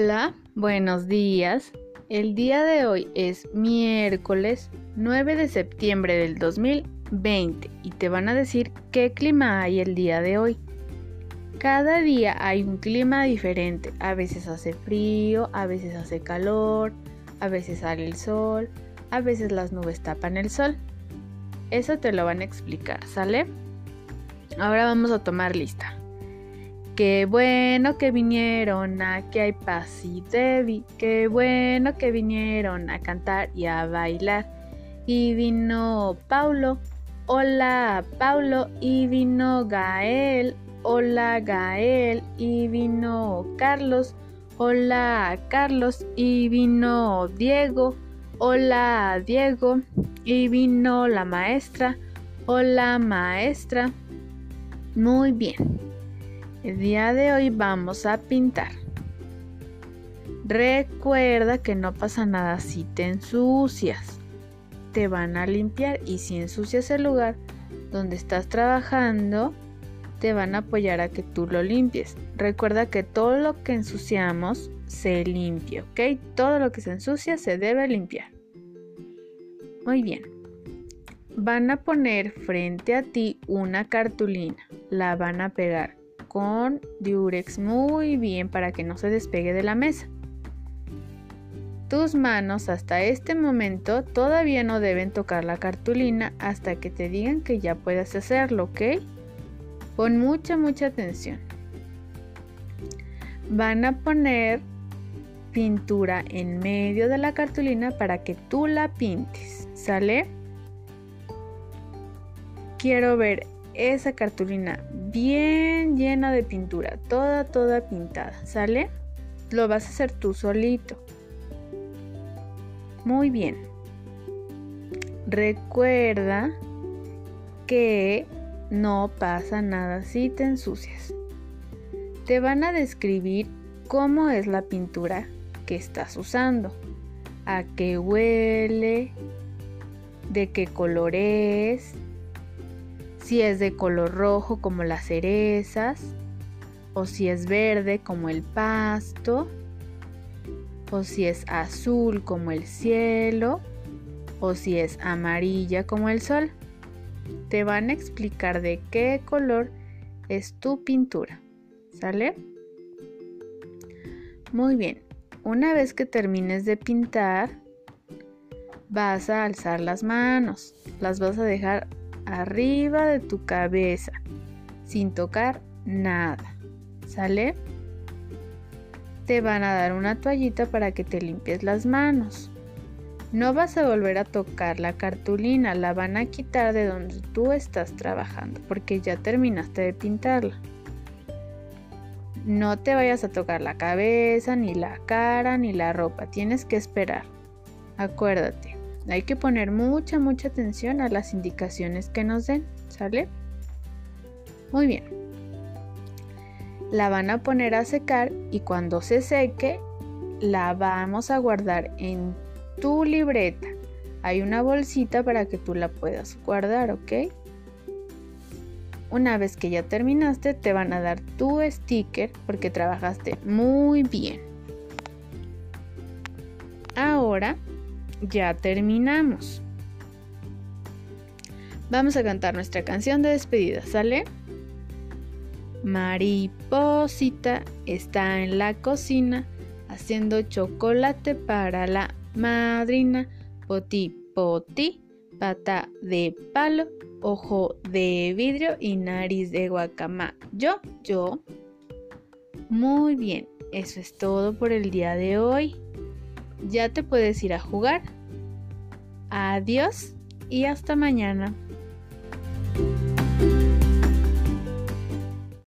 Hola, buenos días. El día de hoy es miércoles 9 de septiembre del 2020 y te van a decir qué clima hay el día de hoy. Cada día hay un clima diferente. A veces hace frío, a veces hace calor, a veces sale el sol, a veces las nubes tapan el sol. Eso te lo van a explicar, ¿sale? Ahora vamos a tomar lista. Qué bueno que vinieron, aquí hay paz y Debbie. Qué bueno que vinieron a cantar y a bailar. Y vino Paulo, hola Paulo. Y vino Gael, hola Gael. Y vino Carlos, hola Carlos. Y vino Diego, hola Diego. Y vino la maestra, hola maestra. Muy bien. El día de hoy vamos a pintar. Recuerda que no pasa nada si te ensucias. Te van a limpiar y si ensucias el lugar donde estás trabajando, te van a apoyar a que tú lo limpies. Recuerda que todo lo que ensuciamos se limpia, ¿ok? Todo lo que se ensucia se debe limpiar. Muy bien. Van a poner frente a ti una cartulina. La van a pegar con diurex muy bien para que no se despegue de la mesa. Tus manos hasta este momento todavía no deben tocar la cartulina hasta que te digan que ya puedas hacerlo, ¿ok? Pon mucha, mucha atención. Van a poner pintura en medio de la cartulina para que tú la pintes, ¿sale? Quiero ver esa cartulina bien llena de pintura, toda, toda pintada, ¿sale? Lo vas a hacer tú solito. Muy bien. Recuerda que no pasa nada si te ensucias. Te van a describir cómo es la pintura que estás usando, a qué huele, de qué color es, si es de color rojo como las cerezas, o si es verde como el pasto, o si es azul como el cielo, o si es amarilla como el sol. Te van a explicar de qué color es tu pintura. ¿Sale? Muy bien. Una vez que termines de pintar, vas a alzar las manos. Las vas a dejar arriba de tu cabeza, sin tocar nada. ¿Sale? Te van a dar una toallita para que te limpies las manos. No vas a volver a tocar la cartulina, la van a quitar de donde tú estás trabajando porque ya terminaste de pintarla. No te vayas a tocar la cabeza, ni la cara, ni la ropa, tienes que esperar. Acuérdate, hay que poner mucha, mucha atención a las indicaciones que nos den, ¿sale? Muy bien. La van a poner a secar y cuando se seque, la vamos a guardar en tu libreta. Hay una bolsita para que tú la puedas guardar, ¿ok? Una vez que ya terminaste, te van a dar tu sticker porque trabajaste muy bien. Ahora ya terminamos. Vamos a cantar nuestra canción de despedida, ¿sale? Mariposita está en la cocina haciendo chocolate para la madrina. Poti, poti, pata de palo, ojo de vidrio y nariz de guacama. Yo, yo. Muy bien, eso es todo por el día de hoy ya te puedes ir a jugar. Adiós y hasta mañana.